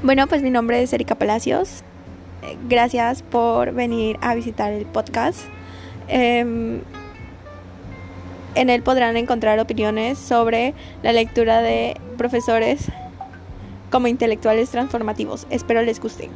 Bueno, pues mi nombre es Erika Palacios. Eh, gracias por venir a visitar el podcast. Em, en él podrán encontrar opiniones sobre la lectura de profesores como intelectuales transformativos. Espero les guste.